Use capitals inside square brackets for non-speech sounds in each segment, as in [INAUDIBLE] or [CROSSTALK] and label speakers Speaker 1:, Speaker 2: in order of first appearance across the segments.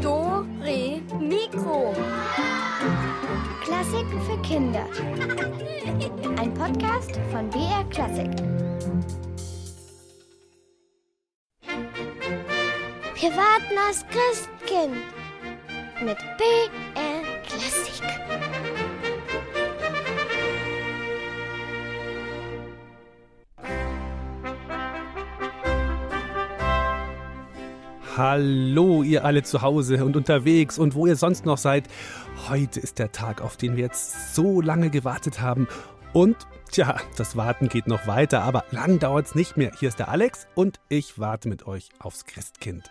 Speaker 1: Do, Re, Mikro.
Speaker 2: Klassiken für Kinder. Ein Podcast von BR Klassik. Wir warten aufs Christkind mit BR Klassik.
Speaker 3: Hallo, ihr alle zu Hause und unterwegs und wo ihr sonst noch seid. Heute ist der Tag, auf den wir jetzt so lange gewartet haben. Und tja, das Warten geht noch weiter, aber lang dauert's nicht mehr. Hier ist der Alex und ich warte mit euch aufs Christkind.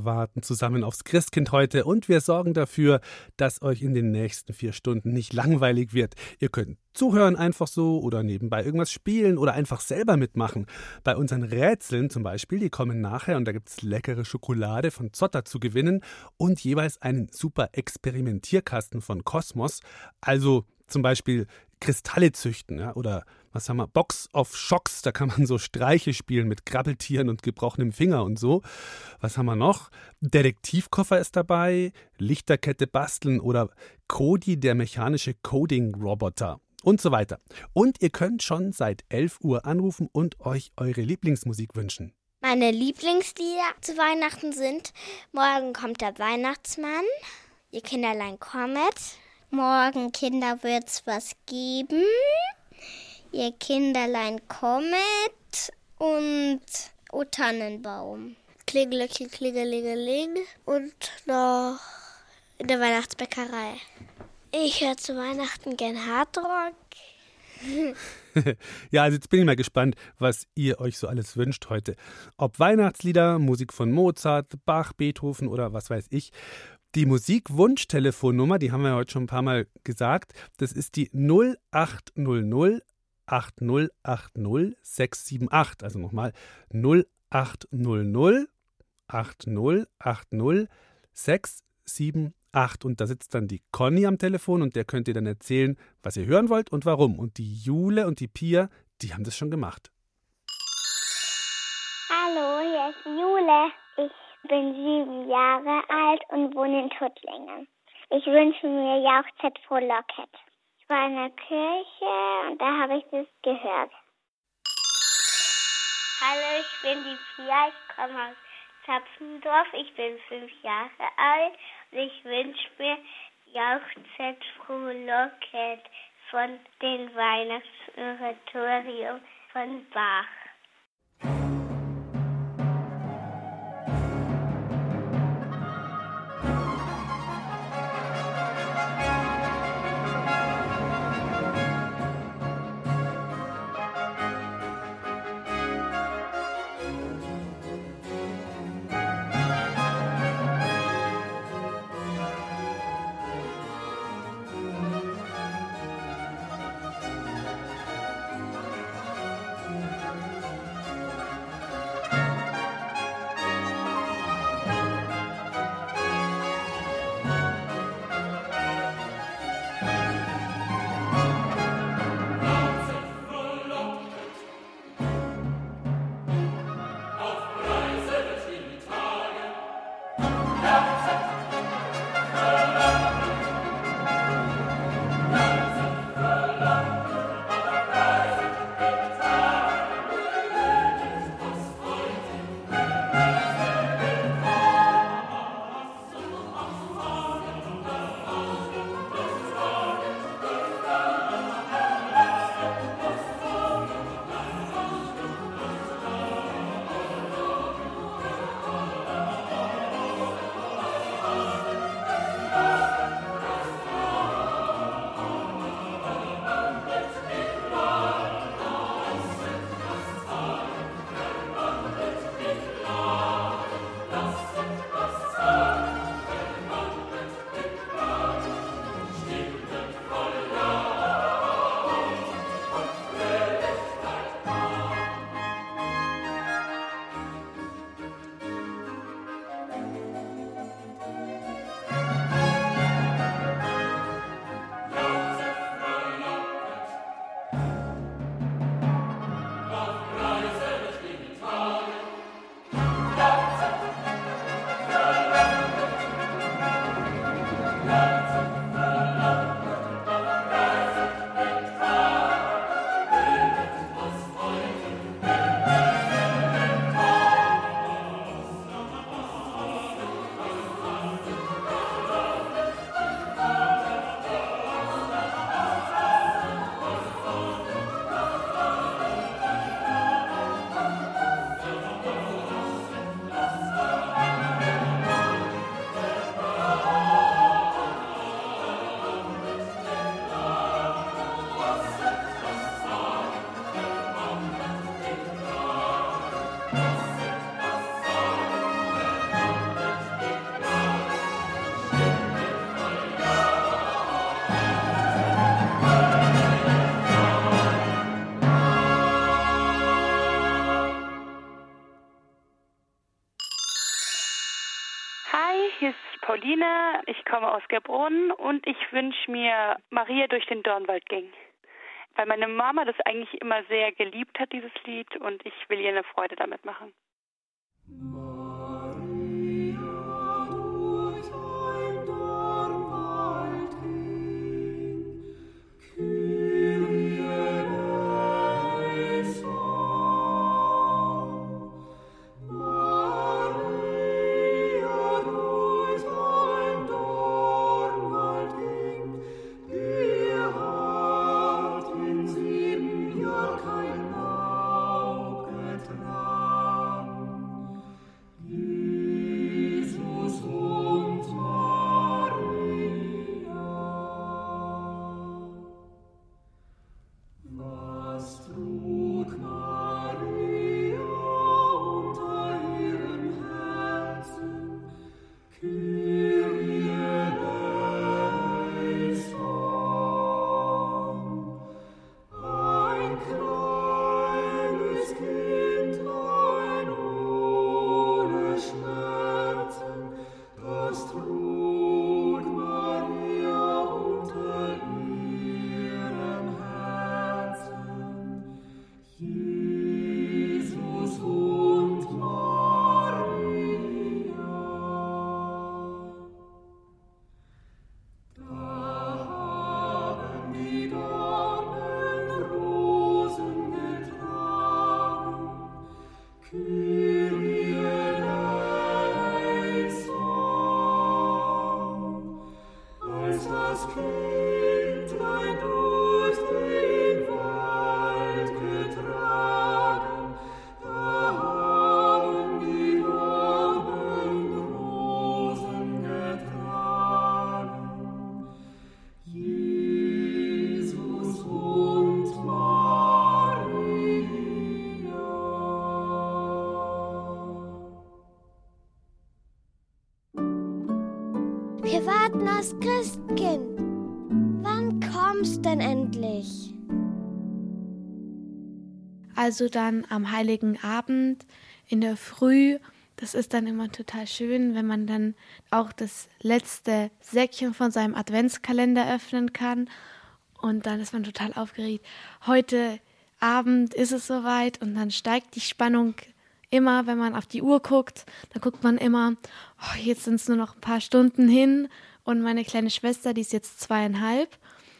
Speaker 3: Wir warten zusammen aufs Christkind heute und wir sorgen dafür, dass euch in den nächsten vier Stunden nicht langweilig wird. Ihr könnt zuhören einfach so oder nebenbei irgendwas spielen oder einfach selber mitmachen. Bei unseren Rätseln zum Beispiel, die kommen nachher und da gibt es leckere Schokolade von Zotter zu gewinnen und jeweils einen super Experimentierkasten von Kosmos. Also zum Beispiel Kristalle züchten ja, oder was haben wir, Box of Shocks, da kann man so Streiche spielen mit Krabbeltieren und gebrochenem Finger und so. Was haben wir noch? Detektivkoffer ist dabei, Lichterkette basteln oder Cody, der mechanische Coding-Roboter und so weiter. Und ihr könnt schon seit 11 Uhr anrufen und euch eure Lieblingsmusik wünschen.
Speaker 2: Meine Lieblingslieder zu Weihnachten sind Morgen kommt der Weihnachtsmann, Ihr Kinderlein kommet, Morgen Kinder wird's was geben, Ihr Kinderlein kommet und O Tannenbaum. Klingelöckchen, klingelingeling und noch in der Weihnachtsbäckerei. Ich höre zu Weihnachten gern Hardrock. [LAUGHS]
Speaker 3: ja, also jetzt bin ich mal gespannt, was ihr euch so alles wünscht heute. Ob Weihnachtslieder, Musik von Mozart, Bach, Beethoven oder was weiß ich. Die Musikwunschtelefonnummer, die haben wir heute schon ein paar Mal gesagt, das ist die 0800 8080 678. Also nochmal 0800 8080 678. Und da sitzt dann die Conny am Telefon und der könnt ihr dann erzählen, was ihr hören wollt und warum. Und die Jule und die Pia, die haben das schon gemacht.
Speaker 4: Hallo, hier ist Jule. Ich bin sieben Jahre alt und wohne in Tuttlingen. Ich wünsche mir Jauchzeit frohlocket war in der Kirche und da habe ich das gehört.
Speaker 5: Hallo, ich bin die Pia, ich komme aus Zapfendorf, ich bin fünf Jahre alt und ich wünsche mir Jauchzett frohlocket von dem Weihnachtsoratorium von Bach.
Speaker 6: Gerbrunnen und ich wünsche mir Maria durch den Dornwald ging. Weil meine Mama das eigentlich immer sehr geliebt hat, dieses Lied, und ich will ihr eine Freude damit machen.
Speaker 7: Wir
Speaker 8: Also dann am heiligen Abend in der Früh. Das ist dann immer total schön, wenn man dann auch das letzte Säckchen von seinem Adventskalender öffnen kann. Und dann ist man total aufgeregt. Heute Abend ist es soweit und dann steigt die Spannung immer, wenn man auf die Uhr guckt, dann guckt man immer, oh, jetzt sind es nur noch ein paar Stunden hin und meine kleine Schwester, die ist jetzt zweieinhalb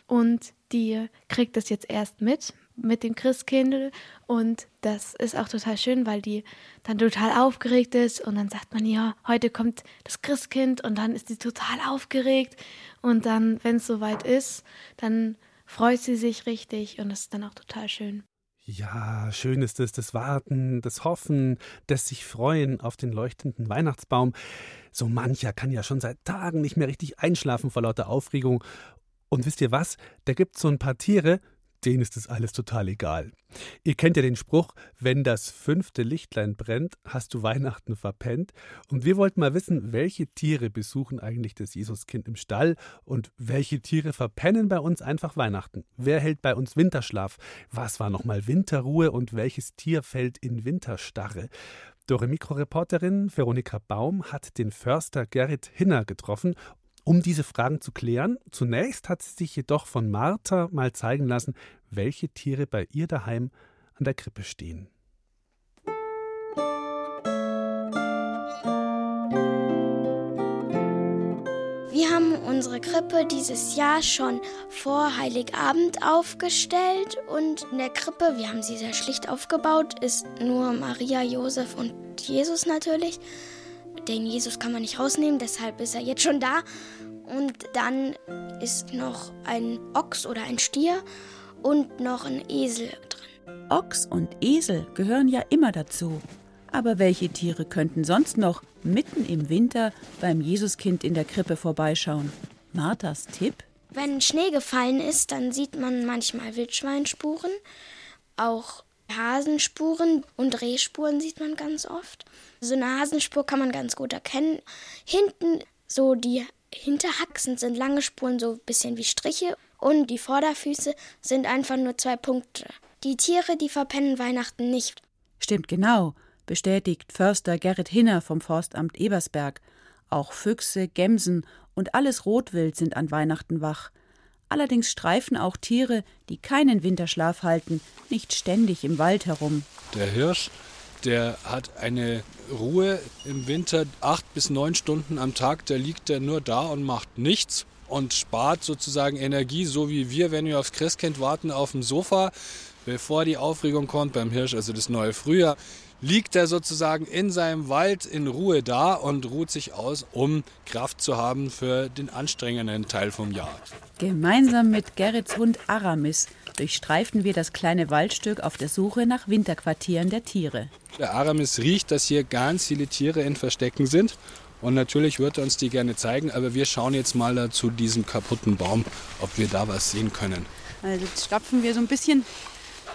Speaker 8: und die kriegt das jetzt erst mit mit dem Christkindl und das ist auch total schön, weil die dann total aufgeregt ist und dann sagt man, ja, heute kommt das Christkind und dann ist sie total aufgeregt und dann, wenn es soweit ist, dann freut sie sich richtig und das ist dann auch total schön.
Speaker 3: Ja, schön ist es, das Warten, das Hoffen, das sich freuen auf den leuchtenden Weihnachtsbaum. So mancher kann ja schon seit Tagen nicht mehr richtig einschlafen vor lauter Aufregung. Und wisst ihr was? Da gibt es so ein paar Tiere, denen ist das alles total egal. Ihr kennt ja den Spruch, wenn das fünfte Lichtlein brennt, hast du Weihnachten verpennt. Und wir wollten mal wissen, welche Tiere besuchen eigentlich das Jesuskind im Stall und welche Tiere verpennen bei uns einfach Weihnachten. Wer hält bei uns Winterschlaf? Was war nochmal Winterruhe und welches Tier fällt in Winterstarre? Dore Mikroreporterin Veronika Baum hat den Förster Gerrit Hinner getroffen um diese Fragen zu klären, zunächst hat sie sich jedoch von Martha mal zeigen lassen, welche Tiere bei ihr daheim an der Krippe stehen.
Speaker 7: Wir haben unsere Krippe dieses Jahr schon vor Heiligabend aufgestellt und in der Krippe, wir haben sie sehr schlicht aufgebaut, ist nur Maria, Josef und Jesus natürlich. Den Jesus kann man nicht rausnehmen, deshalb ist er jetzt schon da. Und dann ist noch ein Ochs oder ein Stier und noch ein Esel drin.
Speaker 9: Ochs und Esel gehören ja immer dazu. Aber welche Tiere könnten sonst noch mitten im Winter beim Jesuskind in der Krippe vorbeischauen? Marthas Tipp?
Speaker 7: Wenn Schnee gefallen ist, dann sieht man manchmal Wildschweinspuren, auch Hasenspuren und Rehspuren sieht man ganz oft. So eine Hasenspur kann man ganz gut erkennen. Hinten so die Hinterhaxen sind lange Spuren, so ein bisschen wie Striche. Und die Vorderfüße sind einfach nur zwei Punkte. Die Tiere, die verpennen Weihnachten nicht.
Speaker 9: Stimmt genau, bestätigt Förster Gerrit Hinner vom Forstamt Ebersberg. Auch Füchse, Gämsen und alles Rotwild sind an Weihnachten wach. Allerdings streifen auch Tiere, die keinen Winterschlaf halten, nicht ständig im Wald herum.
Speaker 10: Der Hirsch, der hat eine Ruhe im Winter acht bis neun Stunden am Tag. Der liegt er nur da und macht nichts und spart sozusagen Energie, so wie wir, wenn wir aufs Christkind warten, auf dem Sofa, bevor die Aufregung kommt beim Hirsch, also das neue Frühjahr liegt er sozusagen in seinem Wald in Ruhe da und ruht sich aus, um Kraft zu haben für den anstrengenden Teil vom Jahr.
Speaker 9: Gemeinsam mit Gerrits Hund Aramis durchstreifen wir das kleine Waldstück auf der Suche nach Winterquartieren der Tiere.
Speaker 10: Der Aramis riecht, dass hier ganz viele Tiere in Verstecken sind. Und natürlich wird er uns die gerne zeigen, aber wir schauen jetzt mal da zu diesem kaputten Baum, ob wir da was sehen können.
Speaker 11: Also jetzt stapfen wir so ein bisschen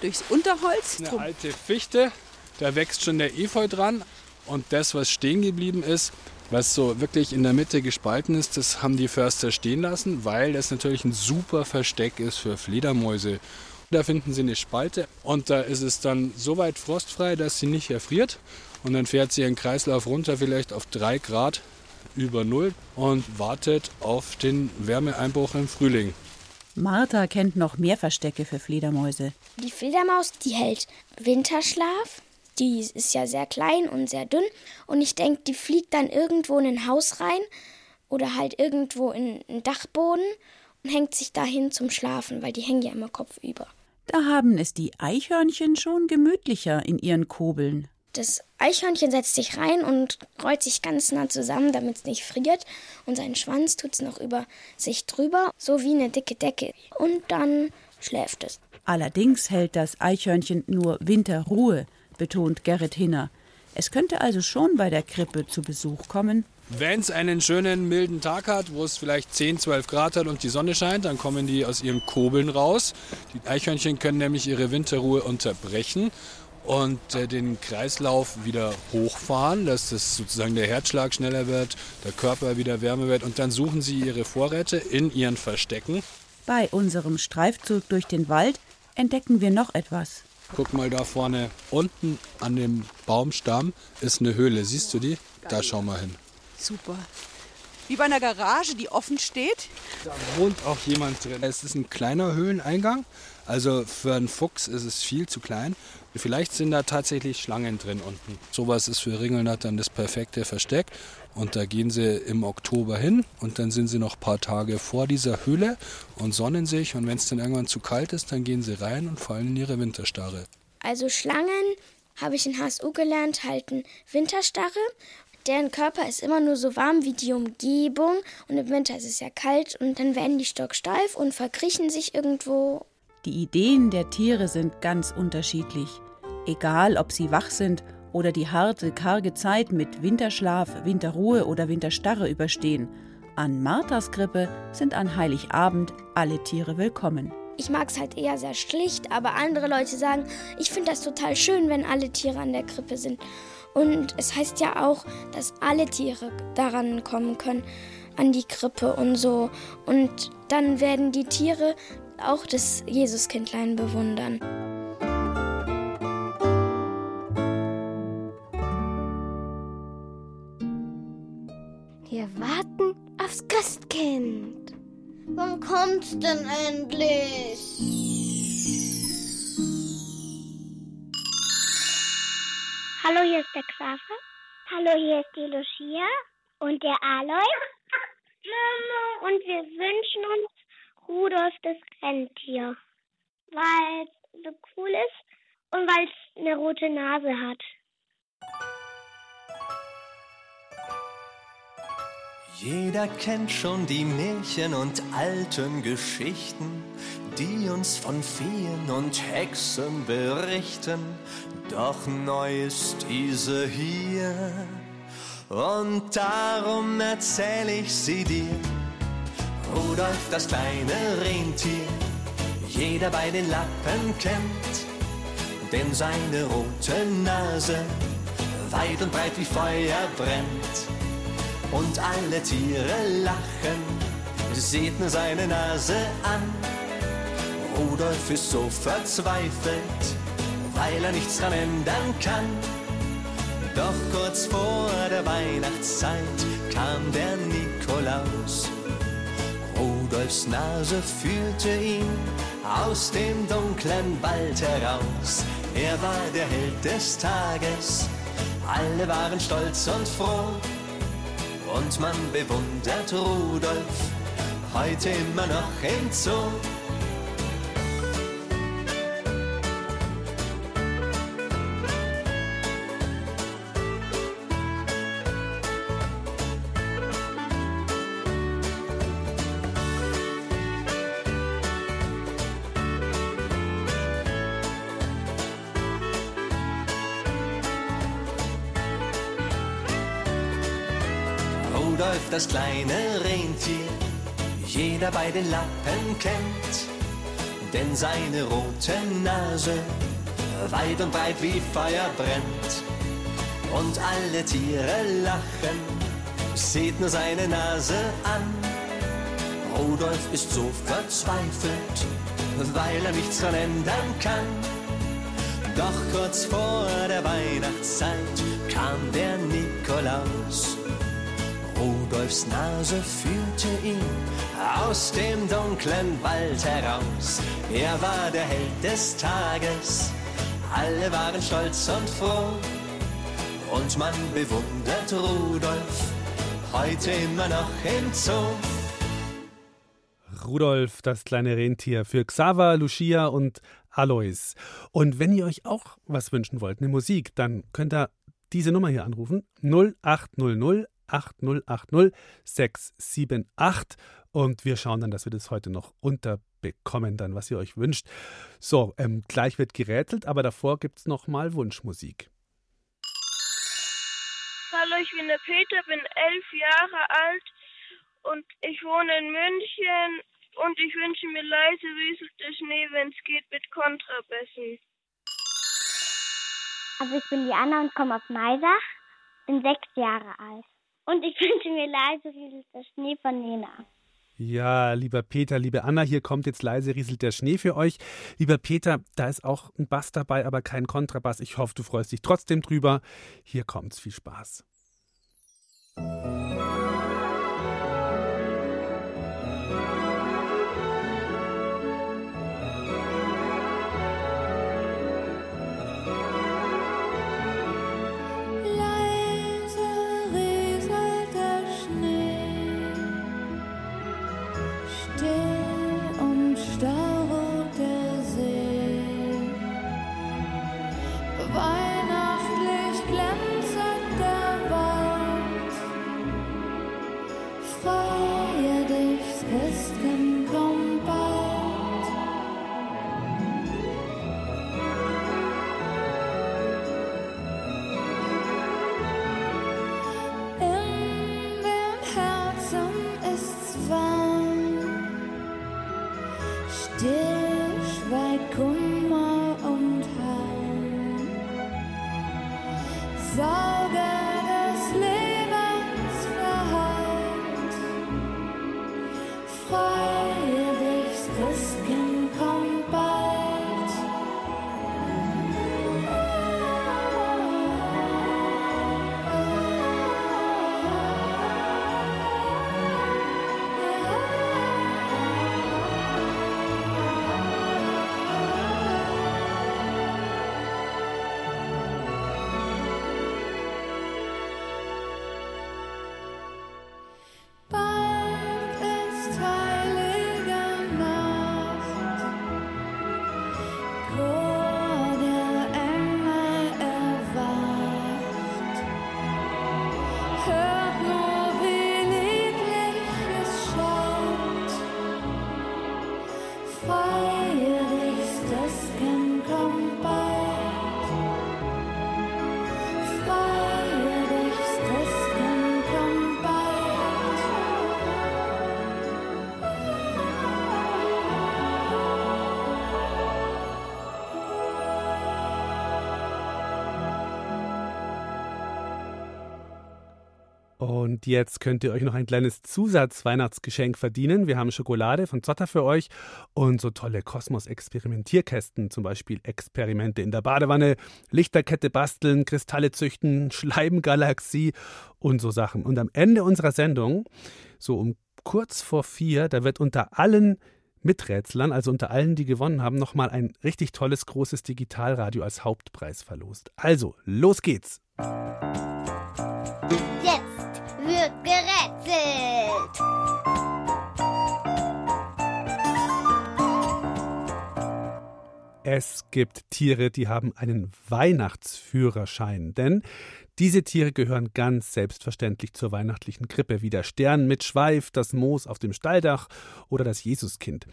Speaker 11: durchs Unterholz.
Speaker 10: Eine alte Fichte, da wächst schon der Efeu dran. Und das, was stehen geblieben ist, was so wirklich in der Mitte gespalten ist, das haben die Förster stehen lassen, weil das natürlich ein super Versteck ist für Fledermäuse. Da finden sie eine Spalte und da ist es dann so weit frostfrei, dass sie nicht erfriert. Und dann fährt sie ihren Kreislauf runter, vielleicht auf drei Grad über Null und wartet auf den Wärmeeinbruch im Frühling.
Speaker 9: Martha kennt noch mehr Verstecke für Fledermäuse.
Speaker 7: Die Fledermaus, die hält Winterschlaf. Die ist ja sehr klein und sehr dünn. Und ich denke, die fliegt dann irgendwo in ein Haus rein oder halt irgendwo in einen Dachboden und hängt sich dahin zum Schlafen, weil die hängen ja immer kopfüber.
Speaker 9: Da haben es die Eichhörnchen schon gemütlicher in ihren Kobeln.
Speaker 7: Das Eichhörnchen setzt sich rein und rollt sich ganz nah zusammen, damit es nicht friert. Und seinen Schwanz tut es noch über sich drüber, so wie eine dicke Decke. Und dann schläft es.
Speaker 9: Allerdings hält das Eichhörnchen nur Winterruhe, betont Gerrit Hinner. Es könnte also schon bei der Krippe zu Besuch kommen.
Speaker 10: Wenn es einen schönen milden Tag hat, wo es vielleicht 10, 12 Grad hat und die Sonne scheint, dann kommen die aus ihren Kobeln raus. Die Eichhörnchen können nämlich ihre Winterruhe unterbrechen und äh, den Kreislauf wieder hochfahren, dass das sozusagen der Herzschlag schneller wird, der Körper wieder wärmer wird und dann suchen sie ihre Vorräte in ihren Verstecken.
Speaker 9: Bei unserem Streifzug durch den Wald entdecken wir noch etwas.
Speaker 10: Guck mal da vorne, unten an dem Baumstamm ist eine Höhle. Siehst du die? Da schau mal hin.
Speaker 11: Super. Wie bei einer Garage, die offen steht.
Speaker 10: Da wohnt auch jemand drin. Es ist ein kleiner Höhleneingang. Also für einen Fuchs ist es viel zu klein. Vielleicht sind da tatsächlich Schlangen drin unten. Sowas ist für Ringelnattern dann das perfekte Versteck. Und da gehen sie im Oktober hin und dann sind sie noch ein paar Tage vor dieser Höhle und sonnen sich. Und wenn es dann irgendwann zu kalt ist, dann gehen sie rein und fallen in ihre Winterstarre.
Speaker 7: Also Schlangen, habe ich in HSU gelernt, halten Winterstarre. Deren Körper ist immer nur so warm wie die Umgebung und im Winter ist es ja kalt und dann werden die stocksteif und verkriechen sich irgendwo.
Speaker 9: Die Ideen der Tiere sind ganz unterschiedlich. Egal, ob sie wach sind oder die harte, karge Zeit mit Winterschlaf, Winterruhe oder Winterstarre überstehen. An Marthas Krippe sind an Heiligabend alle Tiere willkommen.
Speaker 7: Ich mag es halt eher sehr schlicht, aber andere Leute sagen, ich finde das total schön, wenn alle Tiere an der Krippe sind. Und es heißt ja auch, dass alle Tiere daran kommen können, an die Krippe und so. Und dann werden die Tiere auch das Jesuskindlein bewundern.
Speaker 1: Wir warten aufs Christkind.
Speaker 12: Wann kommt's denn endlich?
Speaker 5: Hallo, hier ist der Xaver. Hallo, hier ist die Lucia und der Aloy. Mama, und wir wünschen uns Rudolf das Rentier, weil es so cool ist und weil es eine rote Nase hat.
Speaker 13: Jeder kennt schon die Märchen und alten Geschichten, die uns von Feen und Hexen berichten. Doch neu ist diese hier und darum erzähl ich sie dir. Rudolf, das kleine Rentier, jeder bei den Lappen kennt, denn seine rote Nase weit und breit wie Feuer brennt und alle Tiere lachen, seht nur seine Nase an. Rudolf ist so verzweifelt, weil er nichts dran ändern kann. Doch kurz vor der Weihnachtszeit kam der Nikolaus. Rudolfs Nase führte ihn aus dem dunklen Wald heraus. Er war der Held des Tages, alle waren stolz und froh. Und man bewundert Rudolf heute immer noch im Zoo. Das kleine Rentier, jeder bei den Lappen kennt, denn seine rote Nase weit und breit wie Feuer brennt. Und alle Tiere lachen, sieht nur seine Nase an. Rudolf ist so verzweifelt, weil er nichts dran ändern kann. Doch kurz vor der Weihnachtszeit kam der Nikolaus. Rudolfs Nase führte ihn aus dem dunklen Wald heraus. Er war der Held des Tages, alle waren stolz und froh. Und man bewundert Rudolf heute immer noch im Zoo.
Speaker 3: Rudolf, das kleine Rentier, für Xaver, Lucia und Alois. Und wenn ihr euch auch was wünschen wollt, eine Musik, dann könnt ihr diese Nummer hier anrufen: 0800 8080 678 und wir schauen dann, dass wir das heute noch unterbekommen, dann was ihr euch wünscht. So, ähm, gleich wird gerätselt, aber davor gibt es noch mal Wunschmusik.
Speaker 14: Hallo, ich bin der Peter, bin elf Jahre alt und ich wohne in München und ich wünsche mir leise rieselt der Schnee, wenn es geht, mit Kontrabässen.
Speaker 5: Also ich bin die Anna und komme aus Maisach, bin sechs Jahre alt. Und ich [LAUGHS] wünsche mir leise rieselt der Schnee von Nena.
Speaker 3: Ja, lieber Peter, liebe Anna, hier kommt jetzt leise rieselt der Schnee für euch. Lieber Peter, da ist auch ein Bass dabei, aber kein Kontrabass. Ich hoffe, du freust dich trotzdem drüber. Hier kommt's, viel Spaß.
Speaker 15: Und
Speaker 3: jetzt könnt ihr euch noch ein kleines Zusatz-Weihnachtsgeschenk verdienen. Wir haben Schokolade von Zotter für euch und so tolle Kosmos-Experimentierkästen, zum Beispiel Experimente in der Badewanne, Lichterkette basteln, Kristalle züchten, [LAUGHS] Schleimgalaxie und so Sachen. Und am Ende unserer Sendung, so um kurz vor vier, da wird unter allen Miträtslern, also unter allen, die gewonnen haben, nochmal ein richtig tolles großes Digitalradio als Hauptpreis verlost. Also, los geht's!
Speaker 12: Wird gerätselt.
Speaker 3: Es gibt Tiere, die haben einen Weihnachtsführerschein, denn diese Tiere gehören ganz selbstverständlich zur weihnachtlichen Krippe, wie der Stern mit Schweif, das Moos auf dem Stalldach oder das Jesuskind.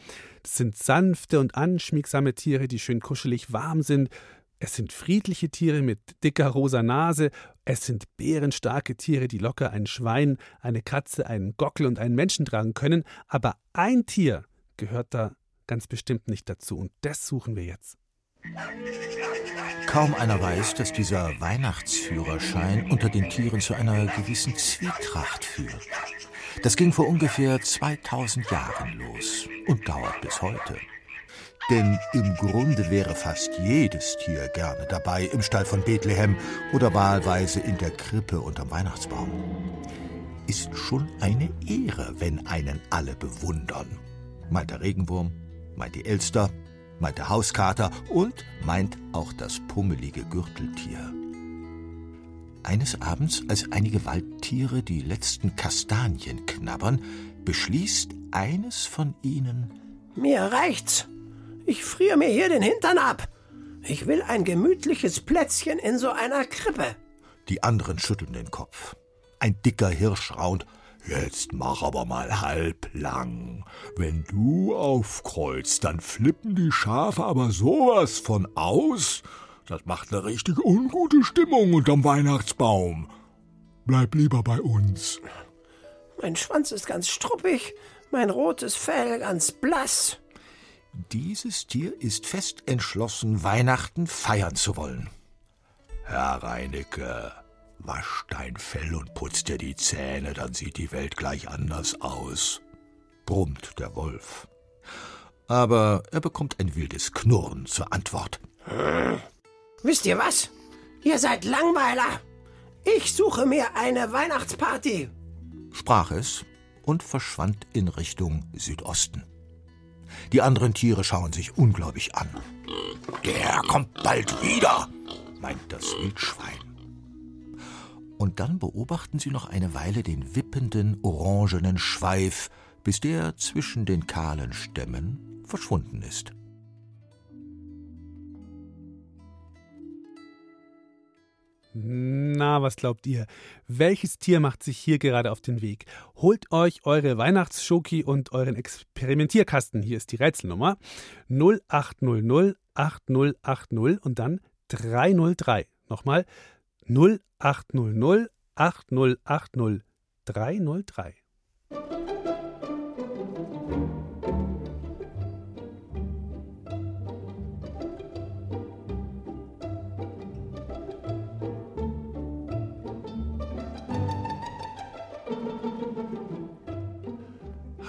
Speaker 3: Das sind sanfte und anschmiegsame Tiere, die schön kuschelig warm sind. Es sind friedliche Tiere mit dicker rosa Nase. Es sind bärenstarke Tiere, die locker ein Schwein, eine Katze, einen Gockel und einen Menschen tragen können. Aber ein Tier gehört da ganz bestimmt nicht dazu. Und das suchen wir jetzt.
Speaker 16: Kaum einer weiß, dass dieser Weihnachtsführerschein unter den Tieren zu einer gewissen Zwietracht führt. Das ging vor ungefähr 2000 Jahren los und dauert bis heute. Denn im Grunde wäre fast jedes Tier gerne dabei im Stall von Bethlehem oder wahlweise in der Krippe unterm Weihnachtsbaum. Ist schon eine Ehre, wenn einen alle bewundern. Meint der Regenwurm, meint die Elster, meint der Hauskater und meint auch das pummelige Gürteltier. Eines Abends, als einige Waldtiere die letzten Kastanien knabbern, beschließt eines von ihnen
Speaker 17: Mir reicht's. Ich friere mir hier den Hintern ab. Ich will ein gemütliches Plätzchen in so einer Krippe.
Speaker 16: Die anderen schütteln den Kopf. Ein dicker Hirsch raunt. Jetzt mach aber mal halblang. Wenn du aufkreuzt, dann flippen die Schafe aber sowas von aus. Das macht eine richtig ungute Stimmung unterm Weihnachtsbaum. Bleib lieber bei uns.
Speaker 17: Mein Schwanz ist ganz struppig, mein rotes Fell ganz blass.
Speaker 16: Dieses Tier ist fest entschlossen, Weihnachten feiern zu wollen. Herr Reinecke, wasch dein Fell und putz dir die Zähne, dann sieht die Welt gleich anders aus, brummt der Wolf. Aber er bekommt ein wildes Knurren zur Antwort.
Speaker 17: Hm. Wisst ihr was? Ihr seid Langweiler. Ich suche mir eine Weihnachtsparty.
Speaker 16: sprach es und verschwand in Richtung Südosten. Die anderen Tiere schauen sich ungläubig an. Der kommt bald wieder, meint das Wildschwein. Und dann beobachten sie noch eine Weile den wippenden, orangenen Schweif, bis der zwischen den kahlen Stämmen verschwunden ist.
Speaker 3: Na, was glaubt ihr? Welches Tier macht sich hier gerade auf den Weg? Holt euch eure Weihnachtsschoki und euren Experimentierkasten. Hier ist die Rätselnummer 0800 8080 und dann 303. Nochmal 0800 8080 303.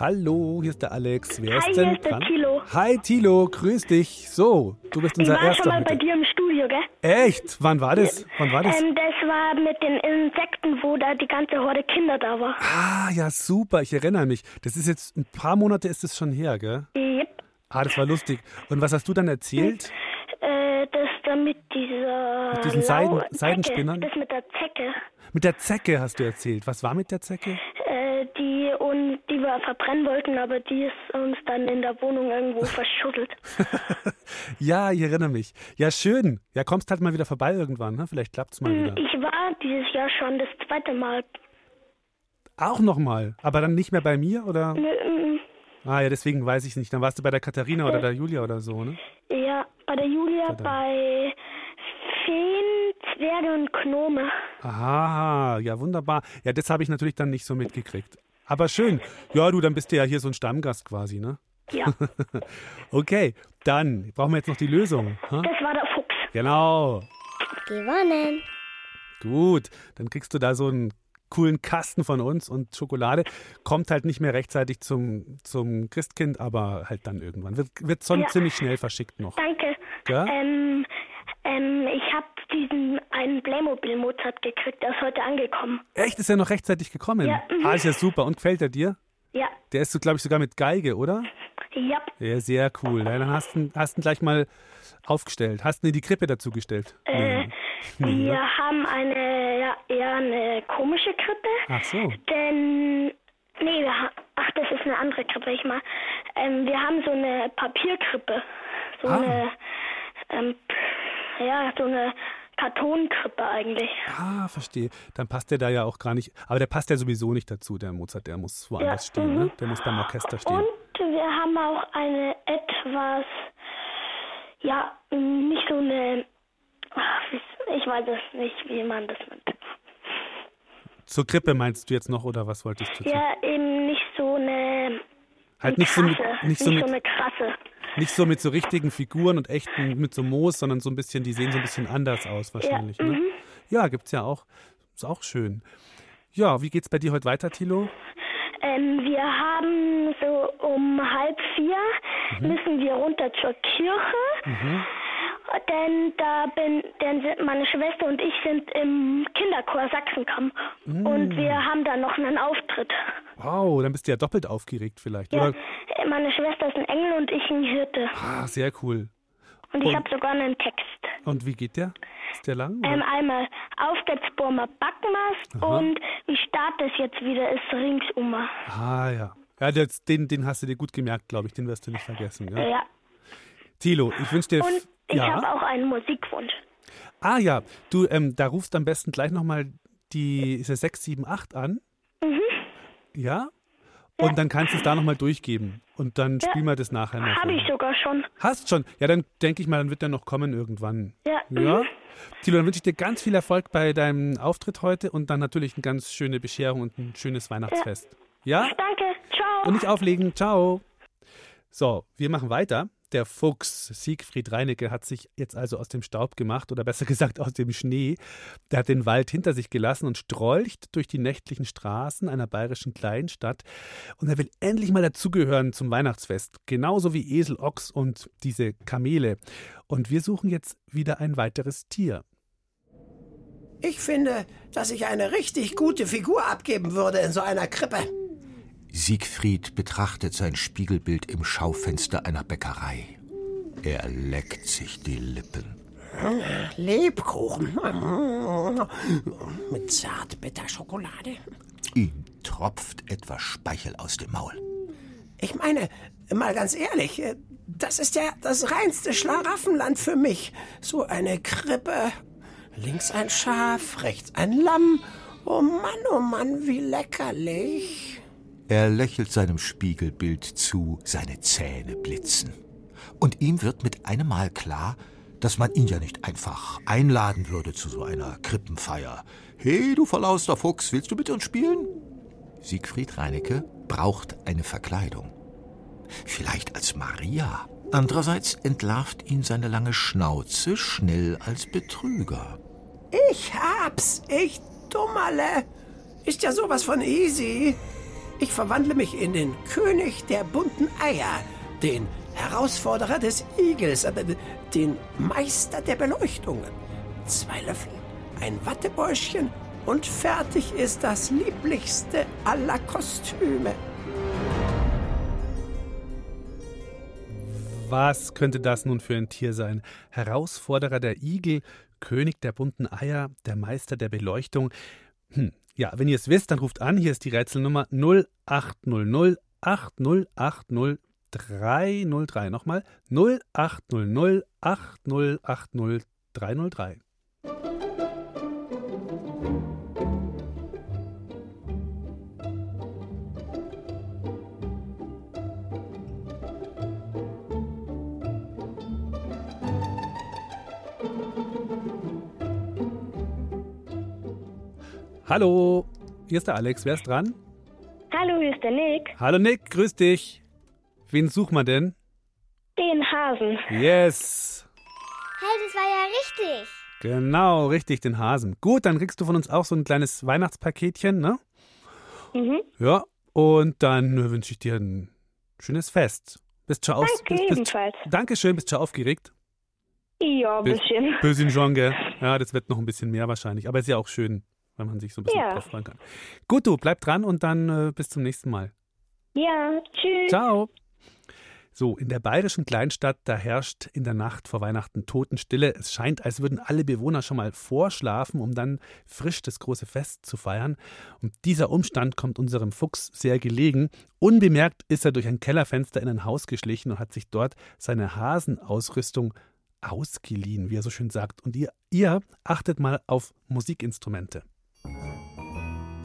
Speaker 3: Hallo, hier ist der Alex. Wer
Speaker 18: Hi,
Speaker 3: ist denn
Speaker 18: hier ist der
Speaker 3: dran?
Speaker 18: Thilo.
Speaker 3: Hi Tilo, grüß dich. So, du bist
Speaker 18: Ich
Speaker 3: unser
Speaker 18: war schon
Speaker 3: erster
Speaker 18: mal bei
Speaker 3: heute.
Speaker 18: dir im Studio, gell?
Speaker 3: Echt? Wann war das? Wann war das?
Speaker 18: Ähm, das war mit den Insekten, wo da die ganze Horde Kinder da war.
Speaker 3: Ah, ja, super, ich erinnere mich. Das ist jetzt ein paar Monate ist es schon her, gell?
Speaker 18: Yep.
Speaker 3: Ah, das war lustig. Und was hast du dann erzählt?
Speaker 18: Äh, das da mit dieser
Speaker 3: Mit diesen Seiden-
Speaker 18: Zecke.
Speaker 3: Seidenspinnern?
Speaker 18: Das mit der Zecke.
Speaker 3: Mit der Zecke hast du erzählt. Was war mit der Zecke?
Speaker 18: Äh, die die wir verbrennen wollten, aber die ist uns dann in der Wohnung irgendwo [LAUGHS] verschüttelt. [LAUGHS]
Speaker 3: Ja, ich erinnere mich. Ja, schön. Ja, kommst halt mal wieder vorbei irgendwann, ne? Vielleicht klappt's mal
Speaker 18: Hm,
Speaker 3: wieder.
Speaker 18: Ich war dieses Jahr schon das zweite Mal.
Speaker 3: Auch nochmal. Aber dann nicht mehr bei mir, oder?
Speaker 18: Nö,
Speaker 3: Ah ja, deswegen weiß ich nicht. Dann warst du bei der Katharina oder der Julia oder so, ne?
Speaker 18: Ja, bei der Julia,
Speaker 3: Verdammt.
Speaker 18: bei Feen, Zwerge und Gnome.
Speaker 3: Aha, ja, wunderbar. Ja, das habe ich natürlich dann nicht so mitgekriegt. Aber schön. Ja, du, dann bist du ja hier so ein Stammgast quasi, ne?
Speaker 18: Ja. [LAUGHS]
Speaker 3: okay, dann brauchen wir jetzt noch die Lösung. ha?
Speaker 18: Das war der Fuchs.
Speaker 3: Genau.
Speaker 1: Gewonnen.
Speaker 3: Gut, dann kriegst du da so einen coolen Kasten von uns und Schokolade. Kommt halt nicht mehr rechtzeitig zum, zum Christkind, aber halt dann irgendwann. Wird, wird schon
Speaker 18: Ja.
Speaker 3: ziemlich schnell verschickt noch.
Speaker 18: Danke.
Speaker 3: Ja?
Speaker 18: Ähm, ähm, ich habe diesen einen Playmobil Mozart gekriegt, der ist heute angekommen.
Speaker 3: Echt, ist er noch rechtzeitig gekommen?
Speaker 18: Ja, mhm.
Speaker 3: Ah, ist ja super. Und gefällt er dir?
Speaker 18: Ja,
Speaker 3: Der ist, so, glaube ich, sogar mit Geige, oder?
Speaker 18: ja.
Speaker 3: Ja, sehr cool. Ja, dann hast du ihn, hast ihn gleich mal aufgestellt. Hast du in die Krippe dazu gestellt?
Speaker 18: Äh,
Speaker 3: Nee,
Speaker 18: wir
Speaker 3: ne?
Speaker 18: haben eine, ja, eher eine komische Krippe.
Speaker 3: Ach so.
Speaker 18: Denn, nee, wir ha ach, das ist eine andere Krippe, ich mal. Ähm, wir haben so eine Papierkrippe. So
Speaker 3: Ah.
Speaker 18: eine, ähm, ja, so eine Kartonkrippe eigentlich.
Speaker 3: Ah, verstehe. Dann passt der da ja auch gar nicht. Aber der passt ja sowieso nicht dazu, der Mozart. Der muss woanders
Speaker 18: Ja,
Speaker 3: stehen,
Speaker 18: mhm.
Speaker 3: ne? Der muss beim Orchester stehen.
Speaker 18: Und wir haben auch eine etwas, ja, nicht so eine, ich weiß es nicht, wie man das nennt.
Speaker 3: Zur Krippe meinst du jetzt noch, oder was wolltest du? sagen?
Speaker 18: Ja, eben nicht so eine
Speaker 3: Halt nicht so mit,
Speaker 18: krasse,
Speaker 3: nicht so
Speaker 18: nicht
Speaker 3: mit,
Speaker 18: so eine krasse.
Speaker 3: Nicht so mit so richtigen Figuren und echten, mit so Moos, sondern so ein bisschen, die sehen so ein bisschen anders aus wahrscheinlich.
Speaker 18: Ja,
Speaker 3: ne?
Speaker 18: mhm.
Speaker 3: ja gibt's ja auch. Ist auch schön. Ja, wie geht's bei dir heute weiter, Thilo?
Speaker 18: Ähm, wir haben so um halb vier
Speaker 3: Mhm.
Speaker 18: müssen wir runter zur Kirche,
Speaker 3: Mhm.
Speaker 18: denn da bin, denn meine Schwester und ich sind im Kinderchor Sachsenkamm
Speaker 3: Mm.
Speaker 18: und wir haben da noch einen Auftritt.
Speaker 3: Wow, dann bist du ja doppelt aufgeregt vielleicht,
Speaker 18: Ja,
Speaker 3: oder?
Speaker 18: meine Schwester ist ein Engel und ich ein Hirte
Speaker 3: Ah, sehr cool.
Speaker 18: und ich habe sogar einen Text.
Speaker 3: Und wie geht der? Ist der lang?
Speaker 18: Ähm, einmal auf geht's Burmer Backmast
Speaker 3: Aha.
Speaker 18: und wie Start es jetzt wieder ist ringsum.
Speaker 3: Ah, ja. Ja, das, den, den hast du dir gut gemerkt, glaube ich. Den wirst du nicht vergessen.
Speaker 18: Ja.
Speaker 3: Ja? Thilo, ich wünsche dir.
Speaker 18: Und ich
Speaker 3: ja?
Speaker 18: habe auch einen Musikwunsch.
Speaker 3: Ah ja, du, ähm, da rufst am besten gleich nochmal die ist ja 678 an.
Speaker 18: Mhm.
Speaker 3: Ja? Und dann kannst du es da nochmal durchgeben. Und dann
Speaker 18: Ja.
Speaker 3: spielen wir das nachher noch.
Speaker 18: Habe ich sogar schon.
Speaker 3: Hast schon. Ja, dann denke ich mal, dann wird der noch kommen irgendwann.
Speaker 18: Ja.
Speaker 3: Ja?
Speaker 18: Mhm.
Speaker 3: Thilo, dann wünsche ich dir ganz viel Erfolg bei deinem Auftritt heute und dann natürlich eine ganz schöne Bescherung und ein schönes Weihnachtsfest. Ja?
Speaker 18: Danke. Ciao.
Speaker 3: Und nicht auflegen. Ciao. So, wir machen weiter. Der Fuchs Siegfried Reinecke hat sich jetzt also aus dem Staub gemacht oder besser [LAUGHS] gesagt aus dem Schnee. Der hat den Wald hinter sich gelassen und strolcht durch die nächtlichen Straßen einer bayerischen Kleinstadt. Und er will endlich mal dazugehören zum Weihnachtsfest. Genauso wie Esel, Ochs und diese Kamele. Und wir suchen jetzt wieder ein weiteres Tier.
Speaker 17: Ich finde, dass ich eine richtig gute Figur abgeben würde in so einer Krippe.
Speaker 16: Siegfried betrachtet sein Spiegelbild im Schaufenster einer Bäckerei. Er leckt sich die Lippen.
Speaker 17: Lebkuchen. Mit Zartbitterschokolade.
Speaker 16: Ihm tropft etwas Speichel aus dem Maul.
Speaker 17: Ich meine, mal ganz ehrlich, das ist ja das reinste Schlaraffenland für mich. So eine Krippe. Links ein Schaf, rechts ein Lamm. Oh Mann, oh Mann, wie leckerlich.
Speaker 16: Er lächelt seinem Spiegelbild zu, seine Zähne blitzen. Und ihm wird mit einem Mal klar, dass man ihn ja nicht einfach einladen würde zu so einer Krippenfeier. Hey, du verlauster Fuchs, willst du mit uns spielen? Siegfried Reinecke braucht eine Verkleidung. Vielleicht als Maria. Andererseits entlarvt ihn seine lange Schnauze schnell als Betrüger.
Speaker 17: Ich hab's, ich Dummerle. Ist ja sowas von easy. Ich verwandle mich in den König der bunten Eier, den Herausforderer des Igels, den Meister der Beleuchtungen. Zwei Löffel, ein Wattebäuschen und fertig ist das lieblichste aller Kostüme.
Speaker 3: Was könnte das nun für ein Tier sein? Herausforderer der Igel, König der bunten Eier, der Meister der Beleuchtung. Hm. Ja, wenn ihr es wisst, dann ruft an. Hier ist die Rätselnummer 0800 8080 303. Nochmal 0800 8080 303. Hallo, hier ist der Alex. Wer ist dran?
Speaker 18: Hallo, hier ist der Nick.
Speaker 3: Hallo Nick, grüß dich. Wen suchen wir denn?
Speaker 18: Den Hasen.
Speaker 3: Yes.
Speaker 12: Hey, das war ja richtig.
Speaker 3: Genau, richtig, den Hasen. Gut, dann kriegst du von uns auch so ein kleines Weihnachtspaketchen, ne?
Speaker 18: Mhm.
Speaker 3: Ja, und dann wünsche ich dir ein schönes Fest. Bist schon aus,
Speaker 18: Danke,
Speaker 3: bist, bist,
Speaker 18: ebenfalls.
Speaker 3: Dankeschön, bist schon aufgeregt?
Speaker 18: Ja, ein
Speaker 3: Bis-
Speaker 18: bisschen.
Speaker 3: Bisschen schon, gell? Ja, das wird noch ein bisschen mehr wahrscheinlich. Aber ist ja auch schön, wenn man sich so ein bisschen
Speaker 18: Ja.
Speaker 3: drauf freuen kann. Gut, du, bleib dran und dann äh, bis zum nächsten Mal.
Speaker 18: Ja, tschüss.
Speaker 3: Ciao. So, in der bayerischen Kleinstadt, da herrscht in der Nacht vor Weihnachten Totenstille. Es scheint, als würden alle Bewohner schon mal vorschlafen, um dann frisch das große Fest zu feiern. Und dieser Umstand kommt unserem Fuchs sehr gelegen. Unbemerkt ist er durch ein Kellerfenster in ein Haus geschlichen und hat sich dort seine Hasenausrüstung ausgeliehen, wie er so schön sagt. Und ihr, ihr achtet mal auf Musikinstrumente.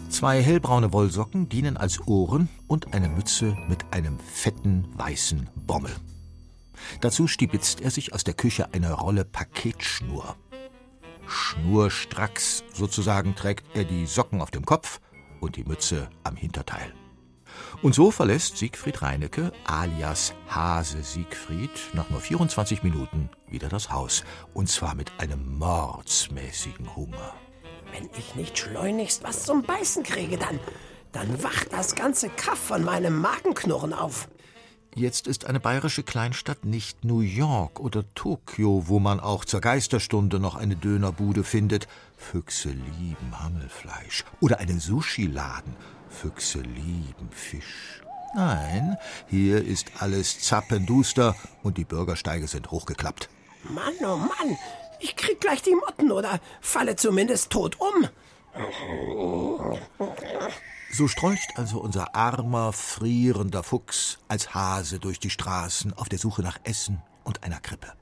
Speaker 16: Zwei hellbraune Wollsocken dienen als Ohren und eine Mütze mit einem fetten weißen Bommel. Dazu stibitzt er sich aus der Küche eine Rolle Paketschnur. Schnurstracks sozusagen trägt er die Socken auf dem Kopf und die Mütze am Hinterteil. Und so verlässt Siegfried Reinecke, alias Hase Siegfried, nach nur 24 Minuten wieder das Haus. Und zwar mit einem mordsmäßigen Hunger.
Speaker 17: Wenn ich nicht schleunigst was zum Beißen kriege, dann, dann wacht das ganze Kaff von meinem Magenknurren auf.
Speaker 16: Jetzt ist eine bayerische Kleinstadt nicht New York oder Tokio, wo man auch zur Geisterstunde noch eine Dönerbude findet. Füchse lieben Hammelfleisch. Oder einen Sushi-Laden. Füchse lieben Fisch. Nein, hier ist alles zappenduster und die Bürgersteige sind hochgeklappt.
Speaker 17: Mann, oh Mann, ich krieg gleich die Motten oder falle zumindest tot um.
Speaker 16: So strolcht also unser armer, frierender Fuchs als Hase durch die Straßen auf der Suche nach Essen und einer Krippe.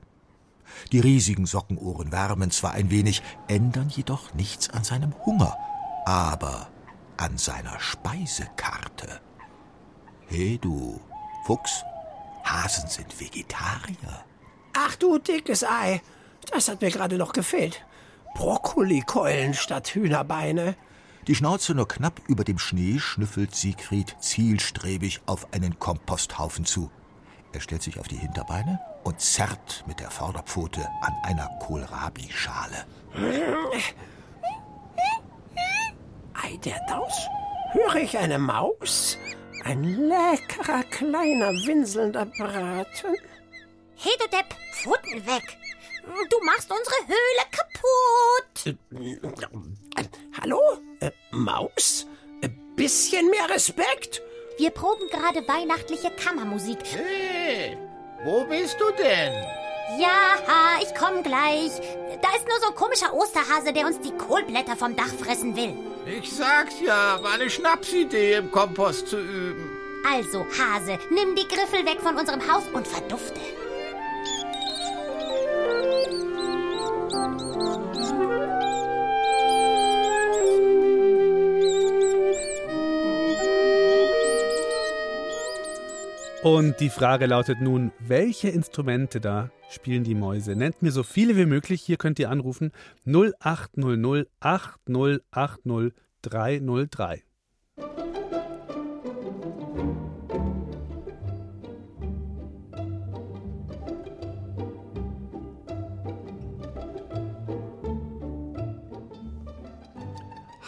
Speaker 16: Die riesigen Sockenohren wärmen zwar ein wenig, ändern jedoch nichts an seinem Hunger, aber an seiner Speisekarte. Hey du, Fuchs, Hasen sind Vegetarier.
Speaker 17: Ach du dickes Ei, das hat mir gerade noch gefehlt. Brokkolikeulen statt Hühnerbeine.
Speaker 16: Die Schnauze nur knapp über dem Schnee schnüffelt Siegfried zielstrebig auf einen Komposthaufen zu. Er stellt sich auf die Hinterbeine und zerrt mit der Vorderpfote an einer Kohlrabi-Schale.
Speaker 17: Ei der Daus, höre ich eine Maus? Ein leckerer, kleiner, winselnder Braten.
Speaker 12: Hey, du Depp, Pfoten weg. Du machst unsere Höhle kaputt.
Speaker 17: Hallo? Äh, Maus? Ein bisschen mehr Respekt?
Speaker 12: Wir proben gerade weihnachtliche Kammermusik.
Speaker 19: Hey, wo bist du denn?
Speaker 12: Ja, ha, ich komm gleich. Da ist nur so ein komischer Osterhase, der uns die Kohlblätter vom Dach fressen will.
Speaker 19: Ich sag's ja, war eine Schnapsidee, im Kompost zu üben.
Speaker 12: Also, Hase, nimm die Griffel weg von unserem Haus und verdufte.
Speaker 3: Und die Frage lautet nun, welche Instrumente da spielen die Mäuse? Nennt mir so viele wie möglich. Hier könnt ihr anrufen 0800 8080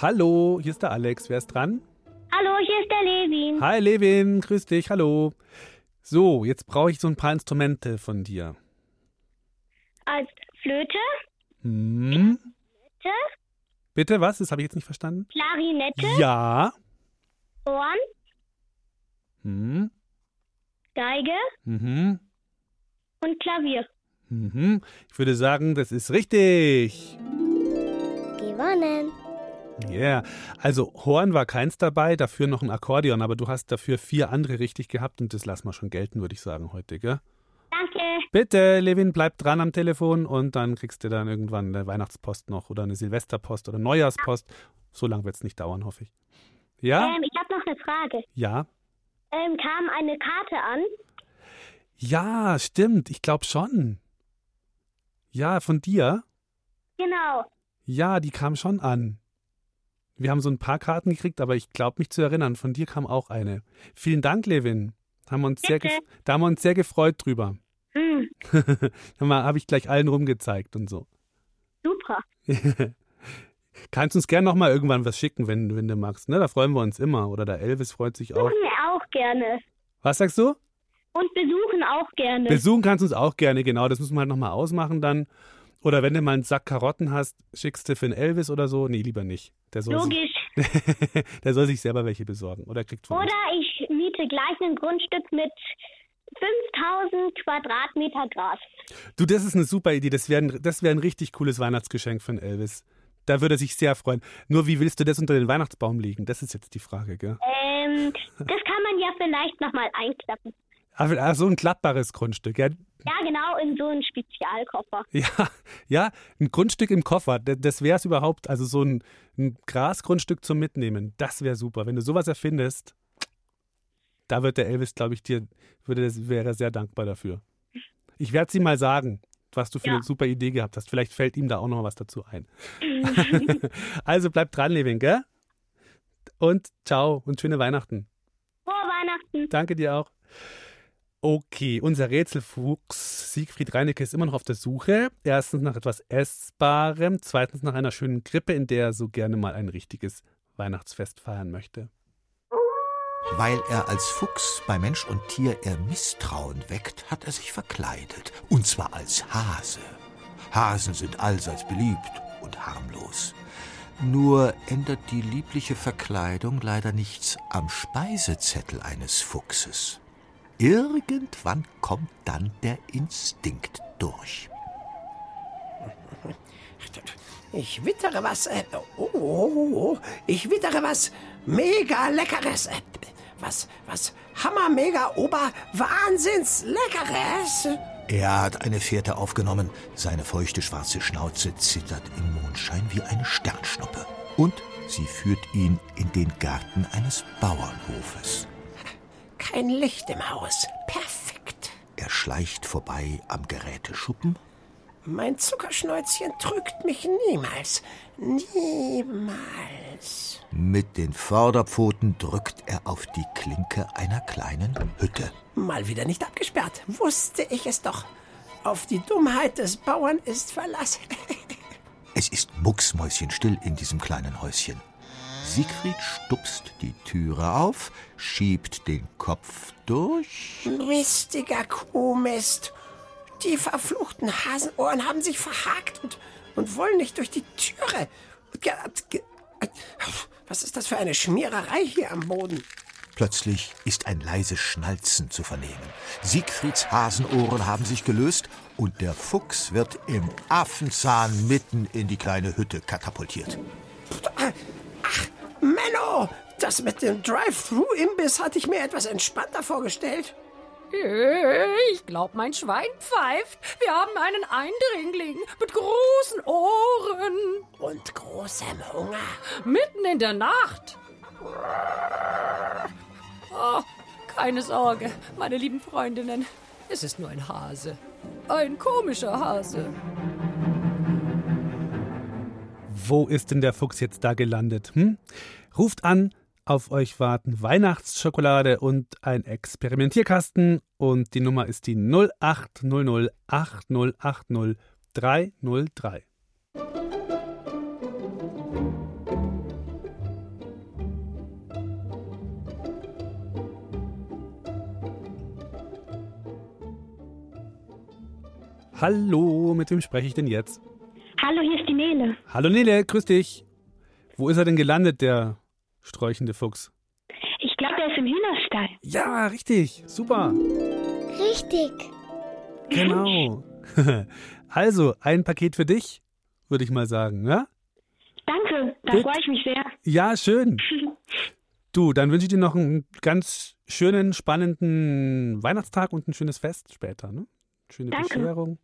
Speaker 3: Hallo, hier ist der Alex. Wer ist dran?
Speaker 18: Hallo, hier ist der Levin.
Speaker 3: Hi Levin, grüß dich, hallo. So, jetzt brauche ich so ein paar Instrumente von dir.
Speaker 18: Als Flöte,
Speaker 3: Hm?
Speaker 18: Te,
Speaker 3: Bitte, was? Das habe ich jetzt nicht verstanden.
Speaker 18: Klarinette,
Speaker 3: Ja.
Speaker 18: Horn,
Speaker 3: Hm.
Speaker 18: Geige
Speaker 3: Mhm.
Speaker 18: und Klavier.
Speaker 3: Mhm. Ich würde sagen, das ist richtig.
Speaker 1: Gewonnen.
Speaker 3: Ja, yeah. also Horn war keins dabei, dafür noch ein Akkordeon, aber du hast dafür vier andere richtig gehabt und das lassen wir schon gelten, würde ich sagen, heute, gell?
Speaker 18: Danke.
Speaker 3: Bitte, Levin, bleib dran am Telefon und dann kriegst du dann irgendwann eine Weihnachtspost noch oder eine Silvesterpost oder Neujahrspost. So lange wird es nicht dauern, hoffe ich. Ja?
Speaker 18: Ähm, ich habe noch eine Frage.
Speaker 3: Ja?
Speaker 18: Ähm, kam eine Karte an?
Speaker 3: Ja, stimmt, ich glaube schon. Ja, von dir?
Speaker 18: Genau.
Speaker 3: Ja, die kam schon an. Wir haben so ein paar Karten gekriegt, aber ich glaube mich zu erinnern, von dir kam auch eine. Vielen Dank, Levin. Haben wir uns sehr da haben wir uns sehr gefreut drüber.
Speaker 18: Hm, [LAUGHS]
Speaker 3: Dann habe ich gleich allen rumgezeigt und so.
Speaker 18: super. [LAUGHS]
Speaker 3: Kannst uns gern noch mal irgendwann was schicken, wenn, wenn du magst. Ne? Da freuen wir uns immer. Oder der Elvis freut sich auch.
Speaker 20: Besuchen wir auch gerne.
Speaker 3: Was sagst du?
Speaker 20: Und besuchen auch gerne.
Speaker 3: Besuchen kannst du uns auch gerne, genau. Das müssen wir halt noch mal ausmachen dann. Oder wenn du mal einen Sack Karotten hast, schickst du für einen Elvis oder so. Nee, lieber nicht. Der soll
Speaker 20: Logisch.
Speaker 3: Sich, [LAUGHS] der soll sich selber welche besorgen. Oder kriegt von uns.
Speaker 20: Oder ich miete gleich ein Grundstück mit 5000 Quadratmeter Gras.
Speaker 3: Du, das ist eine super Idee. Das wäre ein, das wär ein richtig cooles Weihnachtsgeschenk von Elvis. Da würde er sich sehr freuen. Nur wie willst du das unter den Weihnachtsbaum legen? Das ist jetzt die Frage, gell?
Speaker 20: Ähm, das kann man ja vielleicht nochmal einklappen.
Speaker 3: Aber ah, so ein klappbares Grundstück, ja?
Speaker 20: Ja, genau, in so einen Spezialkoffer. [LAUGHS]
Speaker 3: Ja, ja, ein Grundstück im Koffer, das wäre es überhaupt. Also so ein, ein Grasgrundstück zum Mitnehmen, das wäre super. Wenn du sowas erfindest, da wird der Elvis, glaube ich, dir, würde, wäre sehr dankbar dafür. Ich werde sie mal sagen, was du für ja. eine super Idee gehabt hast. Vielleicht fällt ihm da auch noch was dazu ein. [LAUGHS] [LAUGHS] also bleib dran, Levin, gell? Und ciao und schöne Weihnachten.
Speaker 20: Frohe Weihnachten.
Speaker 3: Danke dir auch. Okay, unser Rätselfuchs Siegfried Reinecke ist immer noch auf der Suche. Erstens nach etwas Essbarem, zweitens nach einer schönen Krippe, in der er so gerne mal ein richtiges Weihnachtsfest feiern möchte.
Speaker 16: Weil er als Fuchs bei Mensch und Tier eher Misstrauen weckt, hat er sich verkleidet. Und zwar als Hase. Hasen sind allseits beliebt und harmlos. Nur ändert die liebliche Verkleidung leider nichts am Speisezettel eines Fuchses. Irgendwann kommt dann der Instinkt durch.
Speaker 17: Ich wittere was. Äh, oh, oh, oh, ich wittere was mega leckeres. Äh, was, was hammer mega ober wahnsinns leckeres.
Speaker 16: Er hat eine Fährte aufgenommen. Seine feuchte schwarze Schnauze zittert im Mondschein wie eine Sternschnuppe. Und sie führt ihn in den Garten eines Bauernhofes.
Speaker 17: Kein Licht im Haus. Perfekt.
Speaker 16: Er schleicht vorbei am Geräteschuppen.
Speaker 17: Mein Zuckerschnäuzchen trügt mich niemals. Niemals.
Speaker 16: Mit den Vorderpfoten drückt er auf die Klinke einer kleinen Hütte.
Speaker 17: Mal wieder nicht abgesperrt. Wusste ich es doch. Auf die Dummheit des Bauern ist Verlass. [LAUGHS]
Speaker 16: es ist mucksmäuschenstill in diesem kleinen Häuschen. Siegfried stupst die Türe auf, schiebt den Kopf durch.
Speaker 17: Mistiger Kuhmist. Die verfluchten Hasenohren haben sich verhakt und, und wollen nicht durch die Türe. Was ist das für eine Schmiererei hier am Boden?
Speaker 16: Plötzlich ist ein leises Schnalzen zu vernehmen. Siegfrieds Hasenohren haben sich gelöst und der Fuchs wird im Affenzahn mitten in die kleine Hütte katapultiert.
Speaker 17: Menno, das mit dem Drive-Thru-Imbiss hatte ich mir etwas entspannter vorgestellt.
Speaker 21: Ich glaub, mein Schwein pfeift. Wir haben einen Eindringling mit großen Ohren.
Speaker 17: Und großem Hunger.
Speaker 21: Mitten in der Nacht. Oh, keine Sorge, meine lieben Freundinnen. Es ist nur ein Hase. Ein komischer Hase.
Speaker 3: Wo ist denn der Fuchs jetzt da gelandet? Hm? Ruft an, auf euch warten Weihnachtsschokolade und ein Experimentierkasten und die Nummer ist die 0800 8080 303. Hallo, mit wem spreche ich denn jetzt?
Speaker 20: Hallo, hier ist die Nele.
Speaker 3: Hallo Nele, grüß dich. Wo ist er denn gelandet, der sträuchende Fuchs?
Speaker 20: Ich glaube, er ist im Hühnerstall.
Speaker 3: Ja, richtig. Super.
Speaker 1: Richtig.
Speaker 3: Genau. [LAUGHS] Also, ein Paket für dich, würde ich mal sagen, ja?
Speaker 20: Danke, da freue ich mich sehr.
Speaker 3: Ja, schön. [LAUGHS] Du, dann wünsche ich dir noch einen ganz schönen, spannenden Weihnachtstag und ein schönes Fest später. Ne? Schöne
Speaker 20: Danke.
Speaker 3: Bescherung.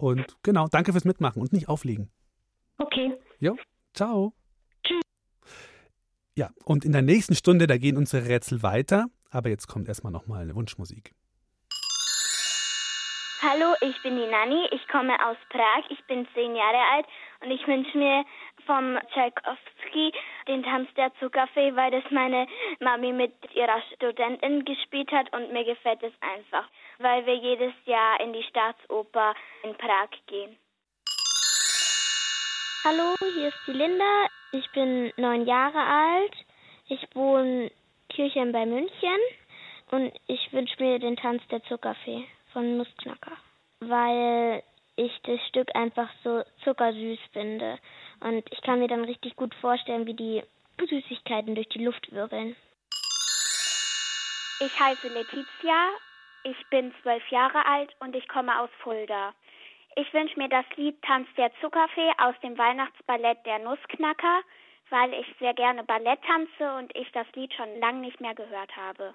Speaker 3: Und genau, danke fürs Mitmachen und nicht auflegen.
Speaker 20: Okay.
Speaker 3: Jo, ciao.
Speaker 20: Tschüss.
Speaker 3: Ja, und in der nächsten Stunde, da gehen unsere Rätsel weiter. Aber jetzt kommt erstmal nochmal eine Wunschmusik.
Speaker 22: Hallo, ich bin die Nanni. Ich komme aus Prag. Ich bin zehn Jahre alt und ich wünsche mir vom Tchaikovsky den Tanz der Zuckerfee, weil das meine Mami mit ihrer Studentin gespielt hat und mir gefällt es einfach, weil wir jedes Jahr in die Staatsoper in Prag gehen.
Speaker 23: Hallo, hier ist die Linda. Ich bin neun Jahre alt. Ich wohne Kirchen bei München und ich wünsche mir den Tanz der Zuckerfee von Nussknacker, weil ich das Stück einfach so zuckersüß finde. Und ich kann mir dann richtig gut vorstellen, wie die Süßigkeiten durch die Luft wirbeln.
Speaker 24: Ich heiße Letizia, ich bin zwölf Jahre alt und ich komme aus Fulda. Ich wünsche mir das Lied Tanz der Zuckerfee aus dem Weihnachtsballett der Nussknacker, weil ich sehr gerne Ballett tanze und ich das Lied schon lange nicht mehr gehört habe.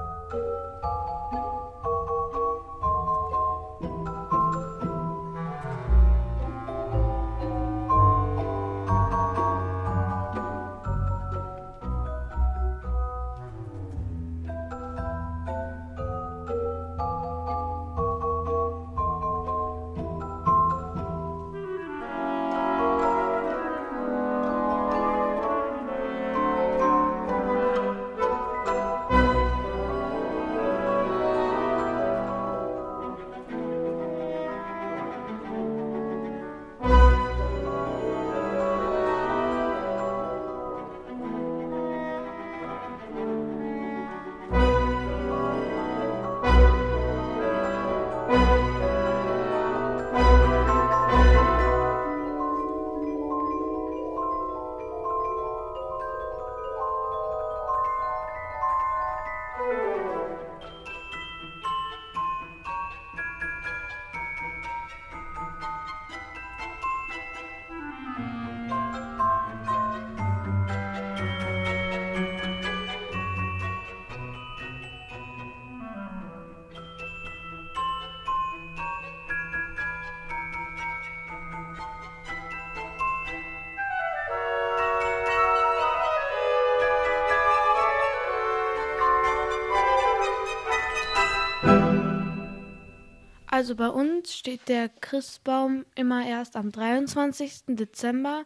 Speaker 8: Also bei uns steht der Christbaum immer erst am 23. Dezember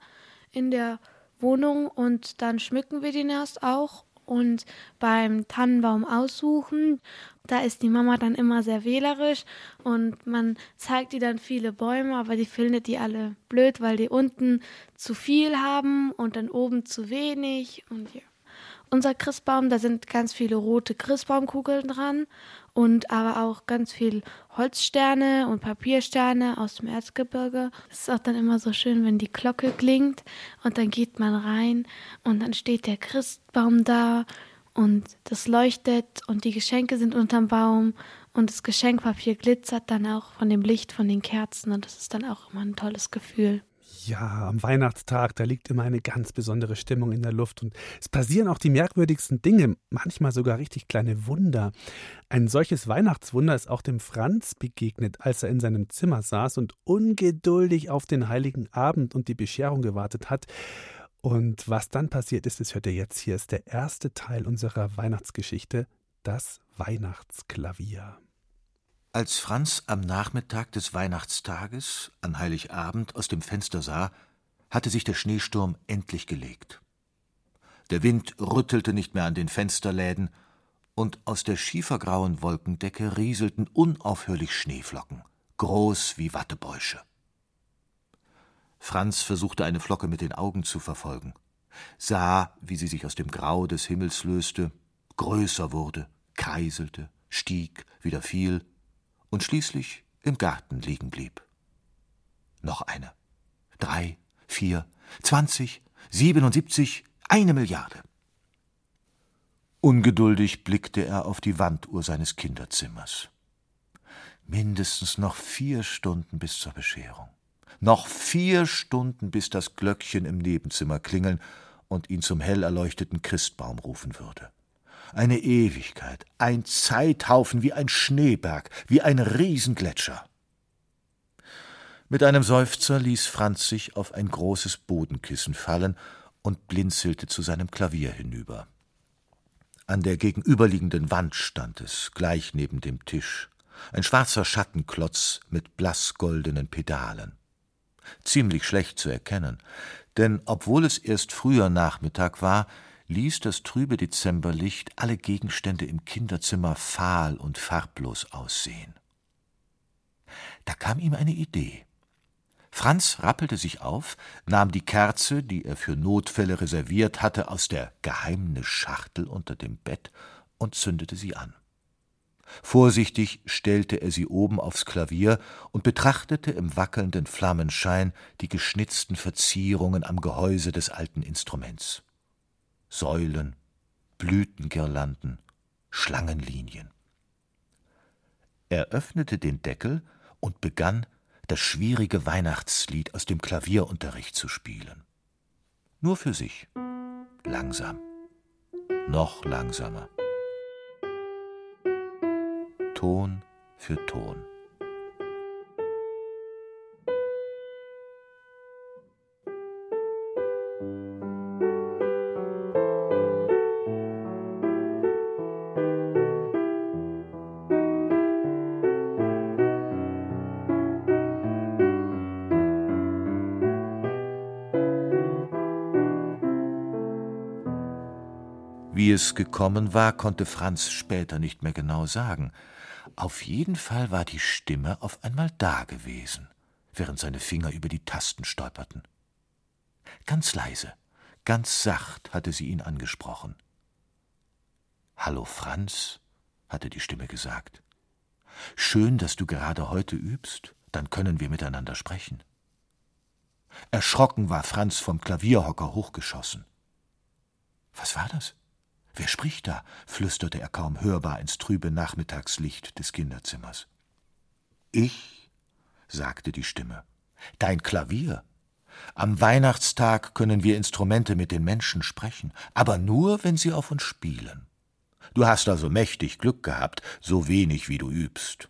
Speaker 8: in der Wohnung und dann schmücken wir den erst auch. Und beim Tannenbaum aussuchen, da ist die Mama dann immer sehr wählerisch und man zeigt ihr dann viele Bäume, aber die findet die alle blöd, weil die unten zu viel haben und dann oben zu wenig und ja. Unser Christbaum, da sind ganz viele rote Christbaumkugeln dran und aber auch ganz viel Holzsterne und Papiersterne aus dem Erzgebirge. Es ist auch dann immer so schön, wenn die Glocke klingt und dann geht man rein und dann steht der Christbaum da und das leuchtet und die Geschenke sind unterm Baum und das Geschenkpapier glitzert dann auch von dem Licht von den Kerzen und das ist dann auch immer ein tolles Gefühl.
Speaker 3: Ja, am Weihnachtstag, da liegt immer eine ganz besondere Stimmung in der Luft und es passieren auch die merkwürdigsten Dinge, manchmal sogar richtig kleine Wunder. Ein solches Weihnachtswunder ist auch dem Franz begegnet, als er in seinem Zimmer saß und ungeduldig auf den heiligen Abend und die Bescherung gewartet hat. Und was dann passiert ist, das hört ihr jetzt. Hier ist der erste Teil unserer Weihnachtsgeschichte, das Weihnachtsklavier.
Speaker 16: Als Franz am Nachmittag des Weihnachtstages an Heiligabend aus dem Fenster sah, hatte sich der Schneesturm endlich gelegt. Der Wind rüttelte nicht mehr an den Fensterläden, und aus der schiefergrauen Wolkendecke rieselten unaufhörlich Schneeflocken, groß wie Wattebäusche. Franz versuchte eine Flocke mit den Augen zu verfolgen, sah, wie sie sich aus dem Grau des Himmels löste, größer wurde, kreiselte, stieg, wieder fiel, und schließlich im Garten liegen blieb. Noch eine. Drei, vier, zwanzig, siebenundsiebzig, eine Milliarde. Ungeduldig blickte er auf die Wanduhr seines Kinderzimmers. Mindestens noch vier Stunden bis zur Bescherung. Noch vier Stunden, bis das Glöckchen im Nebenzimmer klingeln und ihn zum hell erleuchteten Christbaum rufen würde eine Ewigkeit, ein Zeithaufen wie ein Schneeberg, wie ein Riesengletscher. Mit einem Seufzer ließ Franz sich auf ein großes Bodenkissen fallen und blinzelte zu seinem Klavier hinüber. An der gegenüberliegenden Wand stand es, gleich neben dem Tisch, ein schwarzer Schattenklotz mit blassgoldenen Pedalen. Ziemlich schlecht zu erkennen, denn obwohl es erst früher Nachmittag war, ließ das trübe Dezemberlicht alle Gegenstände im Kinderzimmer fahl und farblos aussehen. Da kam ihm eine Idee. Franz rappelte sich auf, nahm die Kerze, die er für Notfälle reserviert hatte, aus der geheimen Schachtel unter dem Bett und zündete sie an. Vorsichtig stellte er sie oben aufs Klavier und betrachtete im wackelnden Flammenschein die geschnitzten Verzierungen am Gehäuse des alten Instruments. Säulen, Blütengirlanden, Schlangenlinien. Er öffnete den Deckel und begann, das schwierige Weihnachtslied aus dem Klavierunterricht zu spielen. Nur für sich. Langsam. Noch langsamer. Ton für Ton. Es gekommen war, konnte Franz später nicht mehr genau sagen. Auf jeden Fall war die Stimme auf einmal da gewesen, während seine Finger über die Tasten stolperten. Ganz leise, ganz sacht hatte sie ihn angesprochen. Hallo Franz, hatte die Stimme gesagt. Schön, dass du gerade heute übst, dann können wir miteinander sprechen. Erschrocken war Franz vom Klavierhocker hochgeschossen. Was war das? Wer spricht da? flüsterte er kaum hörbar ins trübe Nachmittagslicht des Kinderzimmers. Ich, sagte die Stimme. Dein Klavier. Am Weihnachtstag können wir Instrumente mit den Menschen sprechen, aber nur, wenn sie auf uns spielen. Du hast also mächtig Glück gehabt, so wenig wie du übst.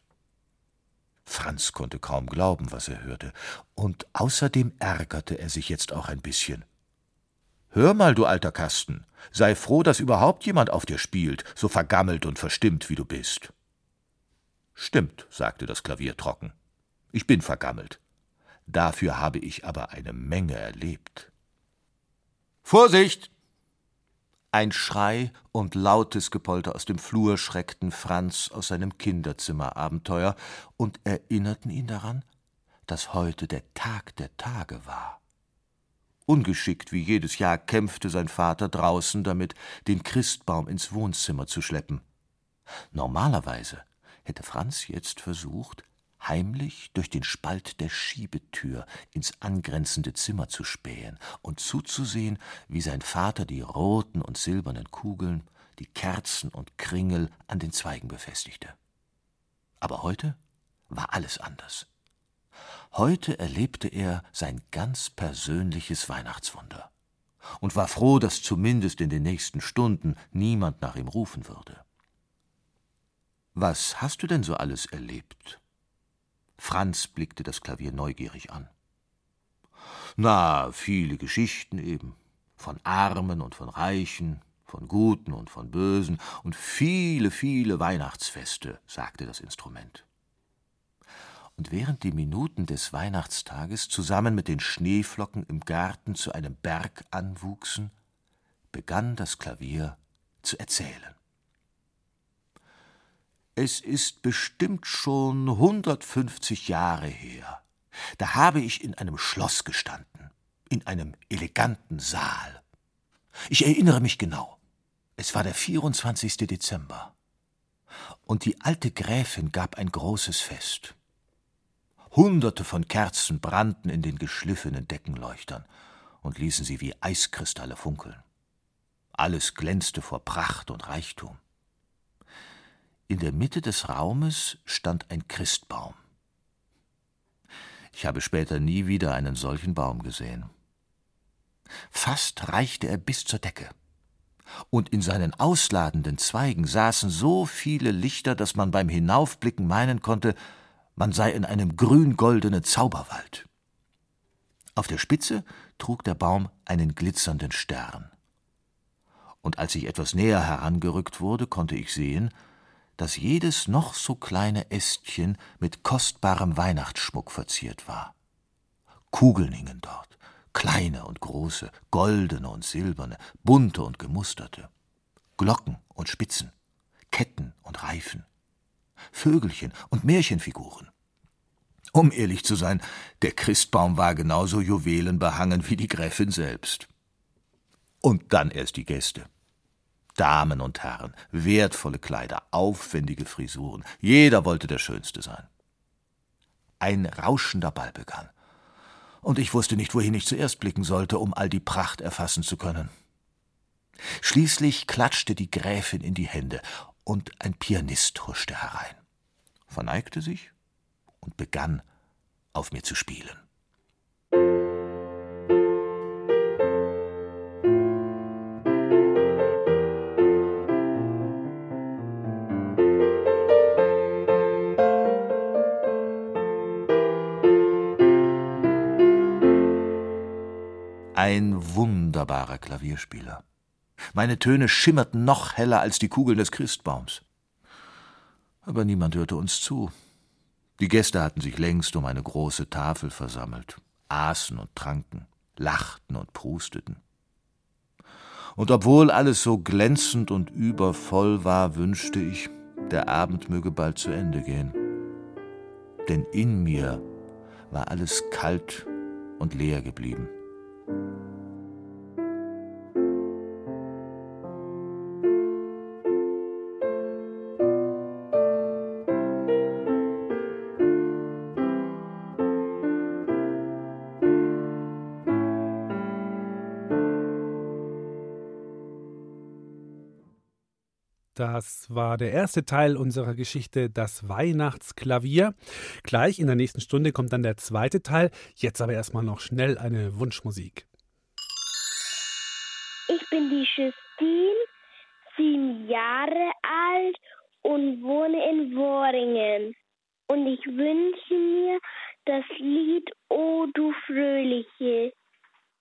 Speaker 16: Franz konnte kaum glauben, was er hörte, und außerdem ärgerte er sich jetzt auch ein bisschen. Hör mal, du alter Kasten, sei froh, dass überhaupt jemand auf dir spielt, so vergammelt und verstimmt wie du bist. Stimmt, sagte das Klavier trocken. Ich bin vergammelt. Dafür habe ich aber eine Menge erlebt. Vorsicht! Ein Schrei und lautes Gepolter aus dem Flur schreckten Franz aus seinem Kinderzimmerabenteuer und erinnerten ihn daran, dass heute der Tag der Tage war. Ungeschickt wie jedes Jahr kämpfte sein Vater draußen damit, den Christbaum ins Wohnzimmer zu schleppen. Normalerweise hätte Franz jetzt versucht, heimlich durch den Spalt der Schiebetür ins angrenzende Zimmer zu spähen und zuzusehen, wie sein Vater die roten und silbernen Kugeln, die Kerzen und Kringel an den Zweigen befestigte. Aber heute war alles anders. Heute erlebte er sein ganz persönliches Weihnachtswunder und war froh, dass zumindest in den nächsten Stunden niemand nach ihm rufen würde. Was hast du denn so alles erlebt? Franz blickte das Klavier neugierig an. Na, viele Geschichten eben, von Armen und von Reichen, von Guten und von Bösen und viele, viele Weihnachtsfeste, sagte das Instrument und während die Minuten des Weihnachtstages zusammen mit den Schneeflocken im Garten zu einem Berg anwuchsen, begann das Klavier zu erzählen. Es ist bestimmt schon 150 Jahre her. Da habe ich in einem Schloss gestanden, in einem eleganten Saal. Ich erinnere mich genau. Es war der 24. Dezember. Und die alte Gräfin gab ein großes Fest. Hunderte von Kerzen brannten in den geschliffenen Deckenleuchtern und ließen sie wie Eiskristalle funkeln. Alles glänzte vor Pracht und Reichtum. In der Mitte des Raumes stand ein Christbaum. Ich habe später nie wieder einen solchen Baum gesehen. Fast reichte er bis zur Decke. Und in seinen ausladenden Zweigen saßen so viele Lichter, dass man beim Hinaufblicken meinen konnte, man sei in einem grün-goldenen Zauberwald. Auf der Spitze trug der Baum einen glitzernden Stern. Und als ich etwas näher herangerückt wurde, konnte ich sehen, dass jedes noch so kleine Ästchen mit kostbarem Weihnachtsschmuck verziert war. Kugeln hingen dort, Kleine und große, goldene und silberne, bunte und gemusterte. Glocken und Spitzen, Ketten und Reifen, Vögelchen und Märchenfiguren. Um ehrlich zu sein, der Christbaum war genauso juwelenbehangen wie die Gräfin selbst. Und dann erst die Gäste. Damen und Herren, wertvolle Kleider, aufwendige Frisuren, jeder wollte der Schönste sein. Ein rauschender Ball begann. Und ich wusste nicht, wohin ich zuerst blicken sollte, um all die Pracht erfassen zu können. Schließlich klatschte die Gräfin in die Hände, und ein Pianist huschte herein, verneigte sich und begann auf mir zu spielen. Ein wunderbarer Klavierspieler. Meine Töne schimmerten noch heller als die Kugeln des Christbaums. Aber niemand hörte uns zu. Die Gäste hatten sich längst um eine große Tafel versammelt, aßen und tranken, lachten und prusteten. Und obwohl alles so glänzend und übervoll war, wünschte ich, der Abend möge bald zu Ende gehen. Denn in mir war alles kalt und leer geblieben.
Speaker 3: Das war der erste Teil unserer Geschichte Das Weihnachtsklavier. Gleich in der nächsten Stunde kommt dann der zweite Teil. Jetzt aber erstmal noch schnell eine Wunschmusik.
Speaker 18: Ich bin die Justine, sieben Jahre alt und wohne in Worringen. Und ich wünsche mir das Lied O du Fröhliche,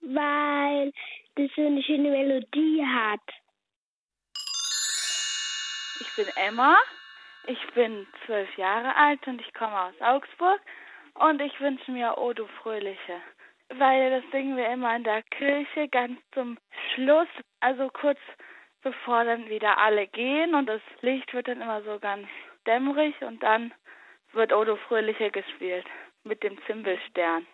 Speaker 18: weil das so eine schöne Melodie hat.
Speaker 25: Ich bin Emma, ich bin zwölf Jahre alt und ich komme aus Augsburg. Und ich wünsche mir O du Fröhliche, weil das singen wir immer in der Kirche ganz zum Schluss, also kurz bevor dann wieder alle gehen und das Licht wird dann immer so ganz dämmerig und dann wird O du Fröhliche gespielt mit dem Zimbelstern.